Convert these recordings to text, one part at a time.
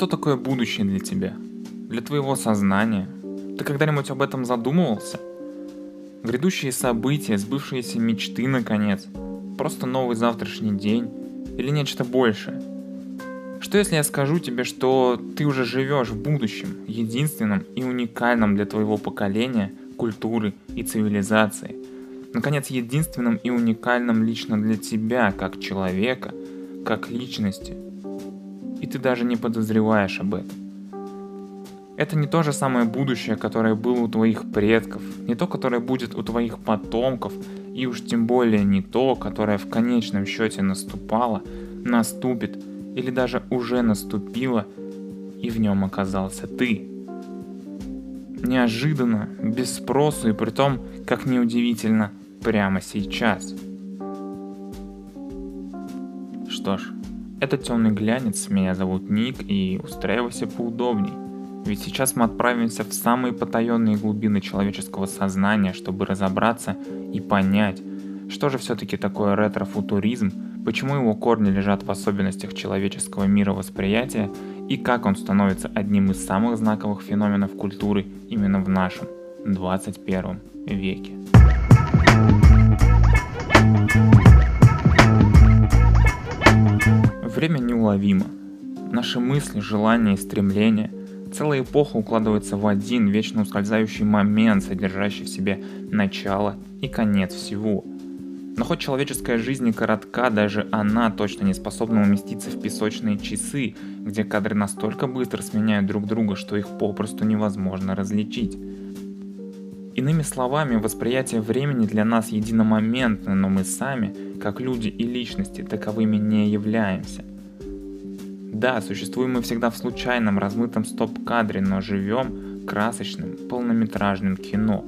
что такое будущее для тебя? Для твоего сознания? Ты когда-нибудь об этом задумывался? Грядущие события, сбывшиеся мечты, наконец? Просто новый завтрашний день? Или нечто большее? Что если я скажу тебе, что ты уже живешь в будущем, единственном и уникальном для твоего поколения, культуры и цивилизации? Наконец, единственным и уникальным лично для тебя, как человека, как личности. И ты даже не подозреваешь об этом. Это не то же самое будущее, которое было у твоих предков, не то, которое будет у твоих потомков, и уж тем более не то, которое в конечном счете наступало, наступит или даже уже наступило, и в нем оказался ты. Неожиданно, без спросу и при том, как неудивительно, прямо сейчас. Что ж, это темный глянец, меня зовут Ник, и устраивайся поудобней. Ведь сейчас мы отправимся в самые потаенные глубины человеческого сознания, чтобы разобраться и понять, что же все-таки такое ретро-футуризм, почему его корни лежат в особенностях человеческого мировосприятия и как он становится одним из самых знаковых феноменов культуры именно в нашем 21 веке. Время неуловимо. Наши мысли, желания и стремления – Целая эпоха укладывается в один вечно ускользающий момент, содержащий в себе начало и конец всего. Но хоть человеческая жизнь и коротка, даже она точно не способна уместиться в песочные часы, где кадры настолько быстро сменяют друг друга, что их попросту невозможно различить. Иными словами, восприятие времени для нас единомоментно, но мы сами, как люди и личности, таковыми не являемся. Да, существуем мы всегда в случайном, размытом стоп-кадре, но живем красочным, полнометражным кино.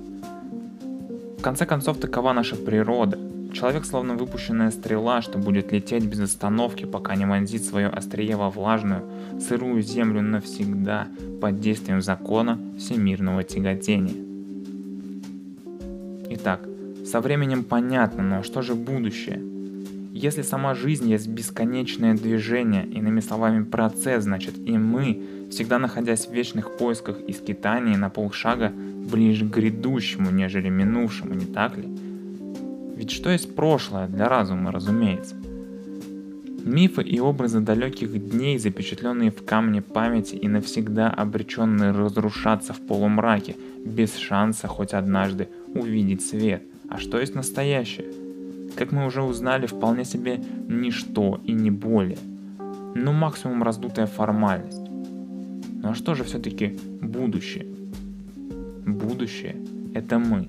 В конце концов, такова наша природа. Человек словно выпущенная стрела, что будет лететь без остановки, пока не вонзит свое острие во влажную, сырую землю навсегда под действием закона всемирного тяготения. Итак, со временем понятно, но что же будущее – если сама жизнь есть бесконечное движение, иными словами процесс, значит и мы, всегда находясь в вечных поисках и скитании на полшага ближе к грядущему, нежели минувшему, не так ли? Ведь что есть прошлое для разума, разумеется? Мифы и образы далеких дней, запечатленные в камне памяти и навсегда обреченные разрушаться в полумраке, без шанса хоть однажды увидеть свет. А что есть настоящее? Как мы уже узнали, вполне себе ничто и не более. Но максимум раздутая формальность. Ну а что же все-таки будущее? Будущее – это мы.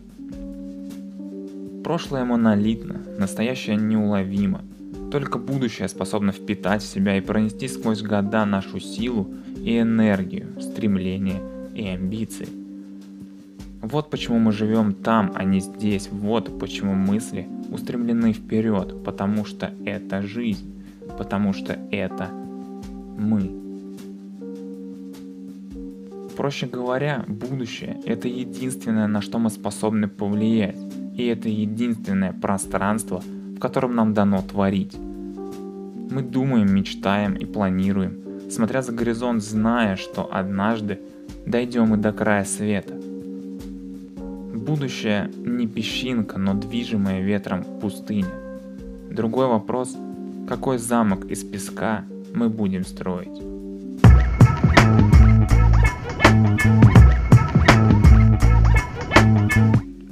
Прошлое монолитно, настоящее неуловимо. Только будущее способно впитать в себя и пронести сквозь года нашу силу и энергию, стремления и амбиции – вот почему мы живем там, а не здесь. Вот почему мысли устремлены вперед. Потому что это жизнь. Потому что это мы. Проще говоря, будущее – это единственное, на что мы способны повлиять. И это единственное пространство, в котором нам дано творить. Мы думаем, мечтаем и планируем, смотря за горизонт, зная, что однажды дойдем и до края света – Будущее не песчинка, но движимая ветром пустыня. Другой вопрос, какой замок из песка мы будем строить.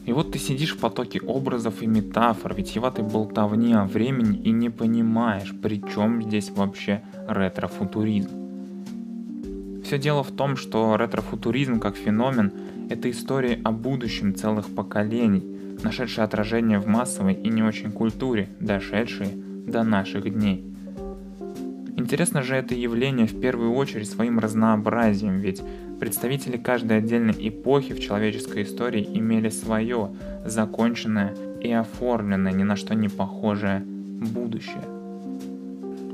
И вот ты сидишь в потоке образов и метафор, витьеватой болтовни о времени и не понимаешь, при чем здесь вообще ретро-футуризм. Все дело в том, что ретро-футуризм как феномен это история о будущем целых поколений, нашедшие отражение в массовой и не очень культуре, дошедшие до наших дней. Интересно же это явление в первую очередь своим разнообразием, ведь представители каждой отдельной эпохи в человеческой истории имели свое, законченное и оформленное, ни на что не похожее будущее.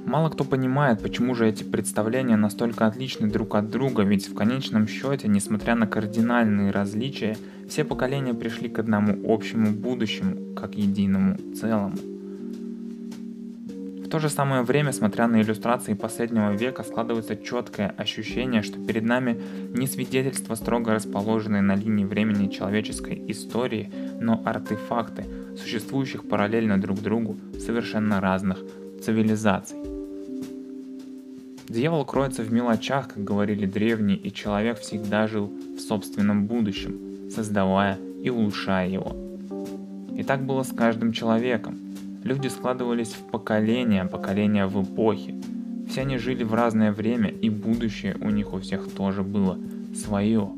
Мало кто понимает, почему же эти представления настолько отличны друг от друга, ведь в конечном счете, несмотря на кардинальные различия, все поколения пришли к одному общему будущему, как единому целому. В то же самое время, смотря на иллюстрации последнего века, складывается четкое ощущение, что перед нами не свидетельства, строго расположенные на линии времени человеческой истории, но артефакты, существующих параллельно друг другу совершенно разных цивилизаций. Дьявол кроется в мелочах, как говорили древние, и человек всегда жил в собственном будущем, создавая и улучшая его. И так было с каждым человеком. Люди складывались в поколения, поколения в эпохи. Все они жили в разное время, и будущее у них у всех тоже было свое.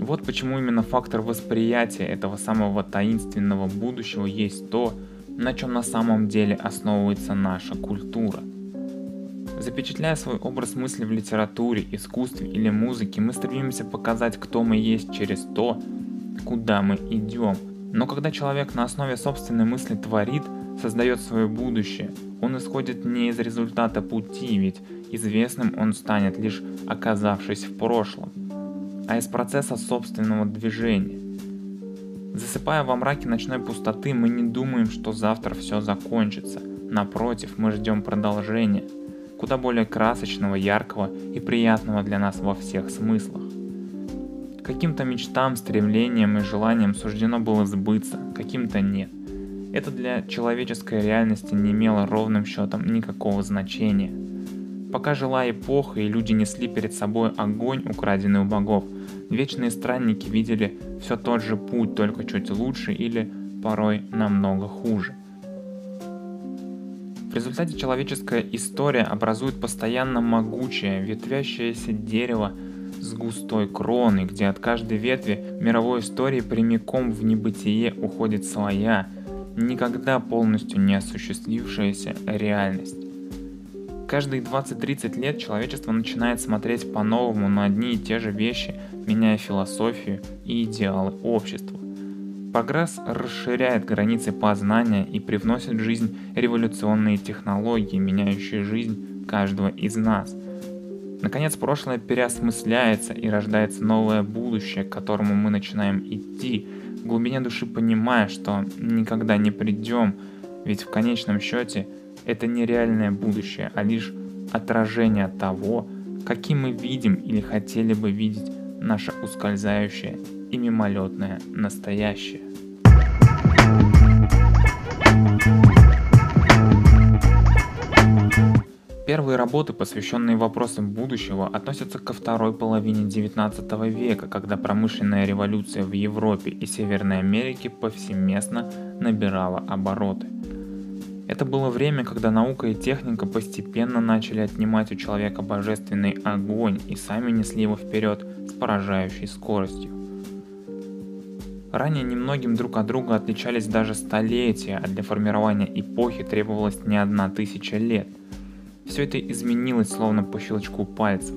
Вот почему именно фактор восприятия этого самого таинственного будущего есть то, на чем на самом деле основывается наша культура. Запечатляя свой образ мысли в литературе, искусстве или музыке, мы стремимся показать, кто мы есть через то, куда мы идем – но когда человек на основе собственной мысли творит, создает свое будущее, он исходит не из результата пути, ведь известным он станет лишь оказавшись в прошлом, а из процесса собственного движения. Засыпая во мраке ночной пустоты, мы не думаем, что завтра все закончится. Напротив, мы ждем продолжения, куда более красочного, яркого и приятного для нас во всех смыслах. Каким-то мечтам, стремлениям и желаниям суждено было сбыться, каким-то нет. Это для человеческой реальности не имело ровным счетом никакого значения. Пока жила эпоха и люди несли перед собой огонь, украденный у богов, вечные странники видели все тот же путь, только чуть лучше или порой намного хуже. Результате человеческая история образует постоянно могучее, ветвящееся дерево с густой кроной, где от каждой ветви мировой истории прямиком в небытие уходит своя, никогда полностью не осуществившаяся реальность. Каждые 20-30 лет человечество начинает смотреть по-новому на одни и те же вещи, меняя философию и идеалы общества. Прогресс расширяет границы познания и привносит в жизнь революционные технологии, меняющие жизнь каждого из нас – Наконец, прошлое переосмысляется и рождается новое будущее, к которому мы начинаем идти, в глубине души понимая, что никогда не придем, ведь в конечном счете это не реальное будущее, а лишь отражение того, каким мы видим или хотели бы видеть наше ускользающее и мимолетное настоящее. Первые работы, посвященные вопросам будущего, относятся ко второй половине 19 века, когда промышленная революция в Европе и Северной Америке повсеместно набирала обороты. Это было время, когда наука и техника постепенно начали отнимать у человека божественный огонь и сами несли его вперед с поражающей скоростью. Ранее немногим друг от друга отличались даже столетия, а для формирования эпохи требовалось не одна тысяча лет – все это изменилось словно по щелчку пальцев.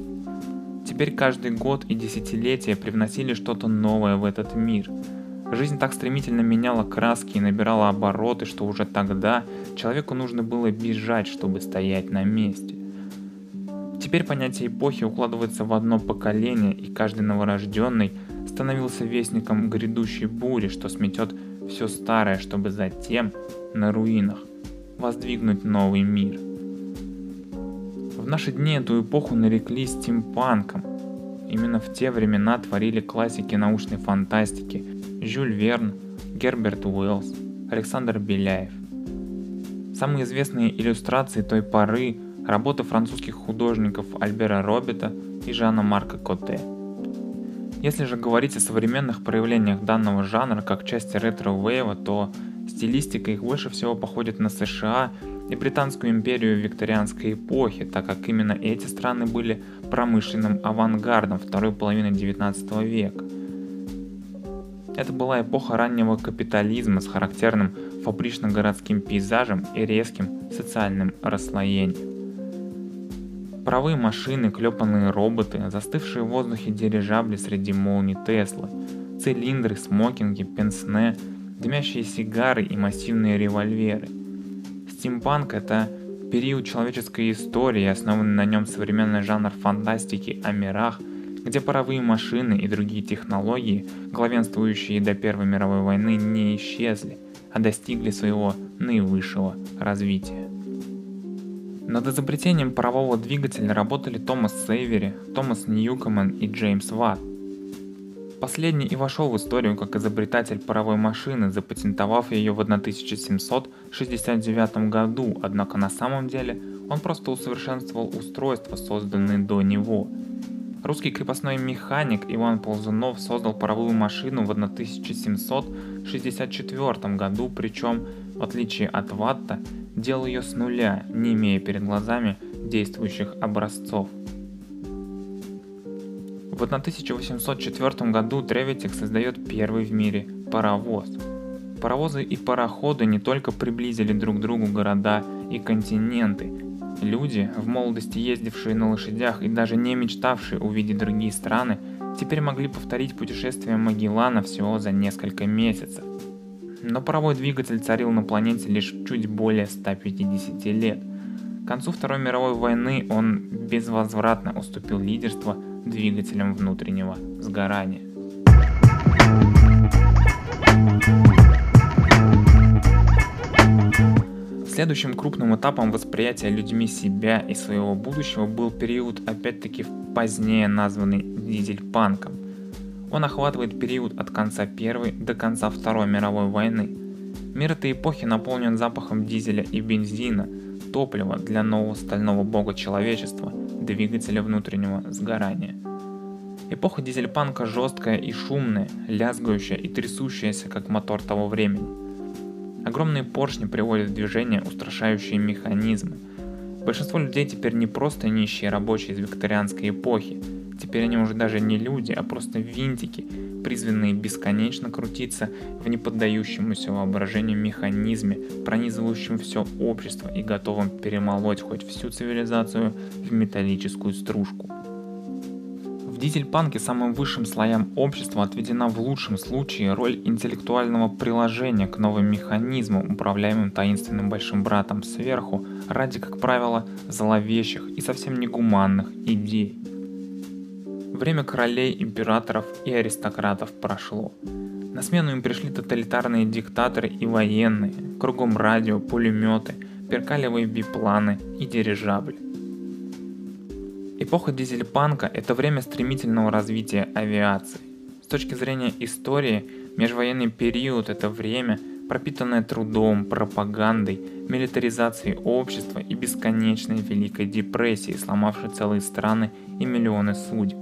Теперь каждый год и десятилетия привносили что-то новое в этот мир. Жизнь так стремительно меняла краски и набирала обороты, что уже тогда человеку нужно было бежать, чтобы стоять на месте. Теперь понятие эпохи укладывается в одно поколение, и каждый новорожденный становился вестником грядущей бури, что сметет все старое, чтобы затем на руинах воздвигнуть новый мир – в наши дни эту эпоху нарекли стимпанком. Именно в те времена творили классики научной фантастики Жюль Верн, Герберт Уэллс, Александр Беляев. Самые известные иллюстрации той поры – работы французских художников Альбера Робета и Жана Марка Коте. Если же говорить о современных проявлениях данного жанра как части ретро-вейва, то стилистика их больше всего походит на США и Британскую империю викторианской эпохи, так как именно эти страны были промышленным авангардом второй половины 19 века. Это была эпоха раннего капитализма с характерным фабрично-городским пейзажем и резким социальным расслоением. Паровые машины, клепанные роботы, застывшие в воздухе дирижабли среди молний Теслы, цилиндры, смокинги, пенсне, дымящие сигары и массивные револьверы – Стимпанк — это период человеческой истории, основанный на нем современный жанр фантастики о мирах, где паровые машины и другие технологии, главенствующие до Первой мировой войны, не исчезли, а достигли своего наивысшего развития. Над изобретением парового двигателя работали Томас Сейвери, Томас Ньюкоман и Джеймс Ватт. Последний и вошел в историю как изобретатель паровой машины, запатентовав ее в 1769 году, однако на самом деле он просто усовершенствовал устройства, созданные до него. Русский крепостной механик Иван Ползунов создал паровую машину в 1764 году, причем, в отличие от Ватта, делал ее с нуля, не имея перед глазами действующих образцов. В 1804 году Тревитик создает первый в мире паровоз. Паровозы и пароходы не только приблизили друг к другу города и континенты. Люди, в молодости ездившие на лошадях и даже не мечтавшие увидеть другие страны, теперь могли повторить путешествие Магеллана всего за несколько месяцев. Но паровой двигатель царил на планете лишь чуть более 150 лет. К концу Второй мировой войны он безвозвратно уступил лидерство – двигателем внутреннего сгорания. Следующим крупным этапом восприятия людьми себя и своего будущего был период, опять-таки позднее названный дизель-панком. Он охватывает период от конца Первой до конца Второй мировой войны. Мир этой эпохи наполнен запахом дизеля и бензина, топлива для нового стального бога человечества, двигателя внутреннего сгорания. Эпоха дизельпанка жесткая и шумная, лязгающая и трясущаяся, как мотор того времени. Огромные поршни приводят в движение устрашающие механизмы. Большинство людей теперь не просто нищие рабочие из викторианской эпохи, теперь они уже даже не люди, а просто винтики, призванные бесконечно крутиться в неподдающемуся воображению механизме, пронизывающем все общество и готовым перемолоть хоть всю цивилизацию в металлическую стружку. В дизель-панке самым высшим слоям общества отведена в лучшем случае роль интеллектуального приложения к новым механизмам, управляемым таинственным большим братом сверху, ради, как правило, зловещих и совсем негуманных идей. Время королей, императоров и аристократов прошло. На смену им пришли тоталитарные диктаторы и военные, кругом радио, пулеметы, перкалевые бипланы и дирижабли. Эпоха дизельпанка – это время стремительного развития авиации. С точки зрения истории, межвоенный период – это время, пропитанное трудом, пропагандой, милитаризацией общества и бесконечной Великой депрессией, сломавшей целые страны и миллионы судеб.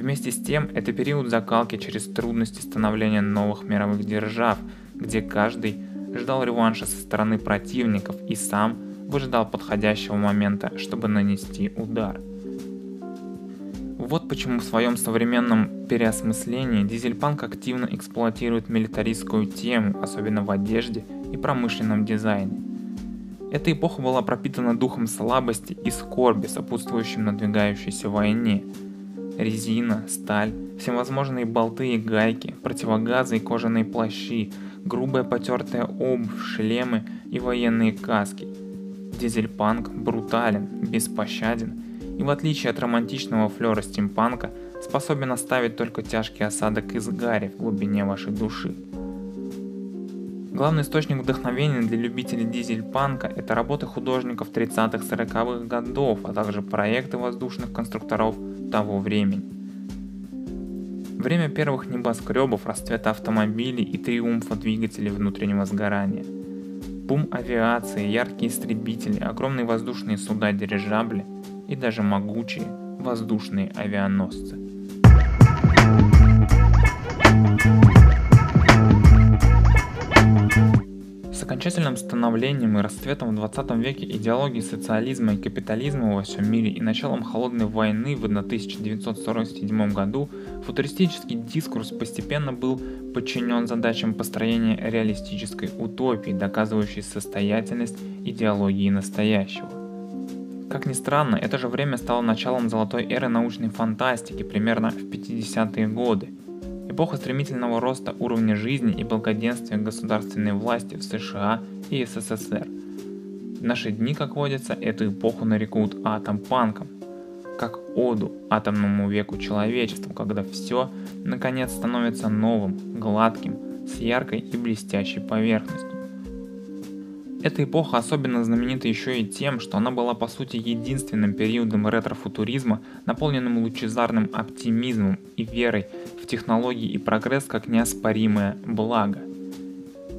Вместе с тем, это период закалки через трудности становления новых мировых держав, где каждый ждал реванша со стороны противников и сам выжидал подходящего момента, чтобы нанести удар – вот почему в своем современном переосмыслении дизельпанк активно эксплуатирует милитаристскую тему, особенно в одежде и промышленном дизайне. Эта эпоха была пропитана духом слабости и скорби, сопутствующим надвигающейся войне. Резина, сталь, всевозможные болты и гайки, противогазы и кожаные плащи, грубая потертая обувь, шлемы и военные каски. Дизельпанк брутален, беспощаден и в отличие от романтичного флера стимпанка, способен оставить только тяжкий осадок из гари в глубине вашей души. Главный источник вдохновения для любителей дизель-панка – это работы художников 30-40-х годов, а также проекты воздушных конструкторов того времени. Время первых небоскребов, расцвета автомобилей и триумфа двигателей внутреннего сгорания. Бум авиации, яркие истребители, огромные воздушные суда-дирижабли – и даже могучие воздушные авианосцы. Окончательным становлением и расцветом в 20 веке идеологии социализма и капитализма во всем мире и началом холодной войны в 1947 году футуристический дискурс постепенно был подчинен задачам построения реалистической утопии, доказывающей состоятельность идеологии настоящего. Как ни странно, это же время стало началом золотой эры научной фантастики примерно в 50-е годы. Эпоха стремительного роста уровня жизни и благоденствия государственной власти в США и СССР. В наши дни, как водится, эту эпоху нарекут атом-панком, как оду атомному веку человечества, когда все, наконец, становится новым, гладким, с яркой и блестящей поверхностью. Эта эпоха особенно знаменита еще и тем, что она была по сути единственным периодом ретро-футуризма, наполненным лучезарным оптимизмом и верой в технологии и прогресс как неоспоримое благо.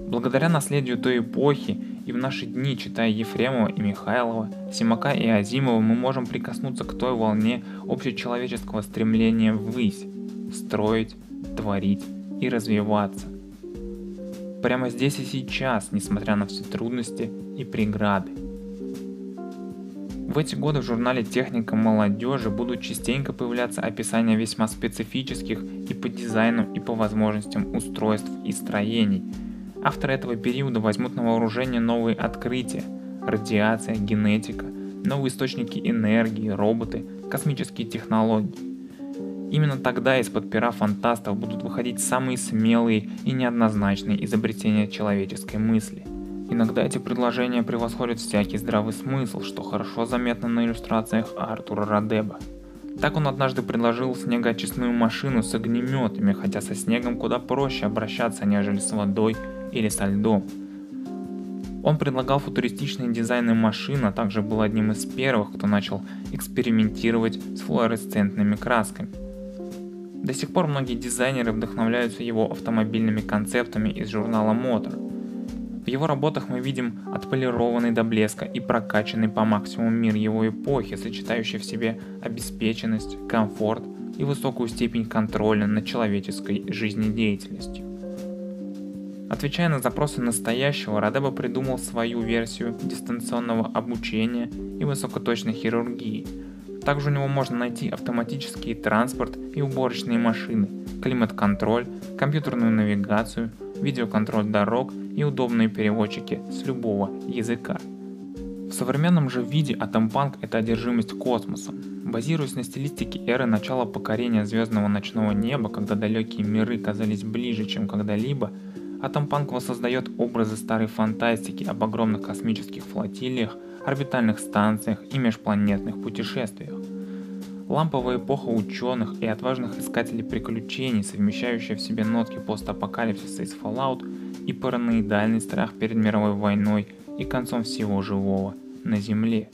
Благодаря наследию той эпохи и в наши дни, читая Ефремова и Михайлова, Симака и Азимова, мы можем прикоснуться к той волне общечеловеческого стремления ввысь, строить, творить и развиваться – прямо здесь и сейчас, несмотря на все трудности и преграды. В эти годы в журнале «Техника молодежи» будут частенько появляться описания весьма специфических и по дизайну, и по возможностям устройств и строений. Авторы этого периода возьмут на вооружение новые открытия – радиация, генетика, новые источники энергии, роботы, космические технологии. Именно тогда из-под пера фантастов будут выходить самые смелые и неоднозначные изобретения человеческой мысли. Иногда эти предложения превосходят всякий здравый смысл, что хорошо заметно на иллюстрациях Артура Радеба. Так он однажды предложил снегоочистную машину с огнеметами, хотя со снегом куда проще обращаться, нежели с водой или со льдом. Он предлагал футуристичные дизайны машин, а также был одним из первых, кто начал экспериментировать с флуоресцентными красками. До сих пор многие дизайнеры вдохновляются его автомобильными концептами из журнала Motor. В его работах мы видим отполированный до блеска и прокачанный по максимуму мир его эпохи, сочетающий в себе обеспеченность, комфорт и высокую степень контроля над человеческой жизнедеятельностью. Отвечая на запросы настоящего, Радеба придумал свою версию дистанционного обучения и высокоточной хирургии – также у него можно найти автоматический транспорт и уборочные машины, климат-контроль, компьютерную навигацию, видеоконтроль дорог и удобные переводчики с любого языка. В современном же виде Атомпанк – это одержимость космосом. Базируясь на стилистике эры начала покорения звездного ночного неба, когда далекие миры казались ближе, чем когда-либо, Атомпанк воссоздает образы старой фантастики об огромных космических флотилиях – орбитальных станциях и межпланетных путешествиях. Ламповая эпоха ученых и отважных искателей приключений, совмещающая в себе нотки постапокалипсиса из Fallout и параноидальный страх перед мировой войной и концом всего живого на Земле,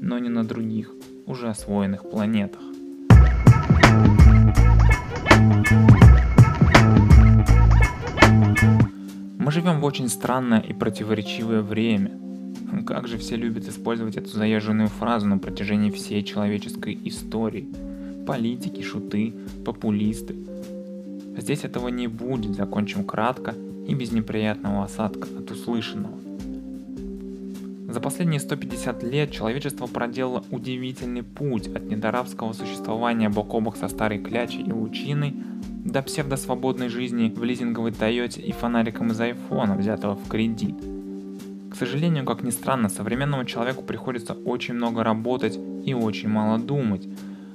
но не на других, уже освоенных планетах. Мы живем в очень странное и противоречивое время – как же все любят использовать эту заезженную фразу на протяжении всей человеческой истории. Политики, шуты, популисты. Здесь этого не будет, закончим кратко и без неприятного осадка от услышанного. За последние 150 лет человечество проделало удивительный путь от недоравского существования бок о бок со старой клячей и лучиной до псевдосвободной жизни в лизинговой Тойоте и фонариком из айфона, взятого в кредит – к сожалению, как ни странно, современному человеку приходится очень много работать и очень мало думать.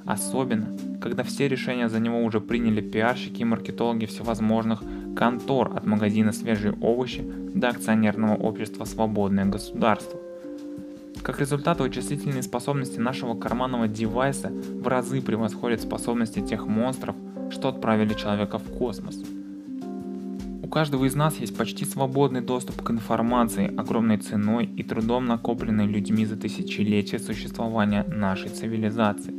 Особенно, когда все решения за него уже приняли пиарщики и маркетологи всевозможных контор от магазина «Свежие овощи» до акционерного общества «Свободное государство». Как результат, вычислительные способности нашего карманного девайса в разы превосходят способности тех монстров, что отправили человека в космос – каждого из нас есть почти свободный доступ к информации, огромной ценой и трудом накопленной людьми за тысячелетия существования нашей цивилизации.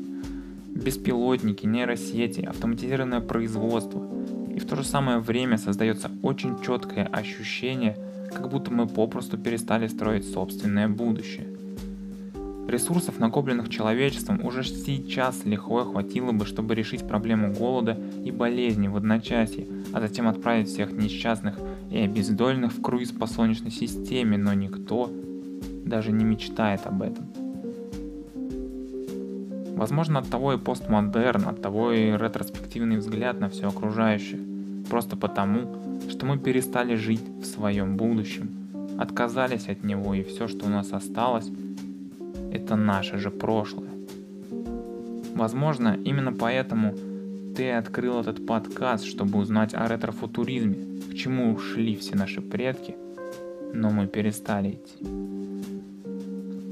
Беспилотники, нейросети, автоматизированное производство. И в то же самое время создается очень четкое ощущение, как будто мы попросту перестали строить собственное будущее. Ресурсов, накопленных человечеством, уже сейчас легко хватило бы, чтобы решить проблему голода и болезни в одночасье, а затем отправить всех несчастных и обездоленных в круиз по Солнечной системе, но никто даже не мечтает об этом. Возможно, от того и постмодерн, от того и ретроспективный взгляд на все окружающее. Просто потому, что мы перестали жить в своем будущем, отказались от него и все, что у нас осталось, это наше же прошлое. Возможно, именно поэтому ты открыл этот подкаст, чтобы узнать о ретрофутуризме, к чему ушли все наши предки, но мы перестали идти.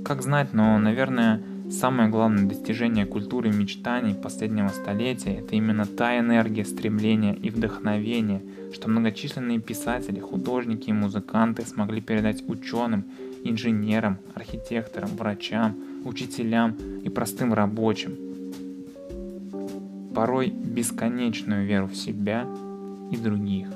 Как знать, но, наверное, самое главное достижение культуры мечтаний последнего столетия – это именно та энергия стремления и вдохновения, что многочисленные писатели, художники и музыканты смогли передать ученым, инженерам, архитекторам, врачам – учителям и простым рабочим. Порой бесконечную веру в себя и других.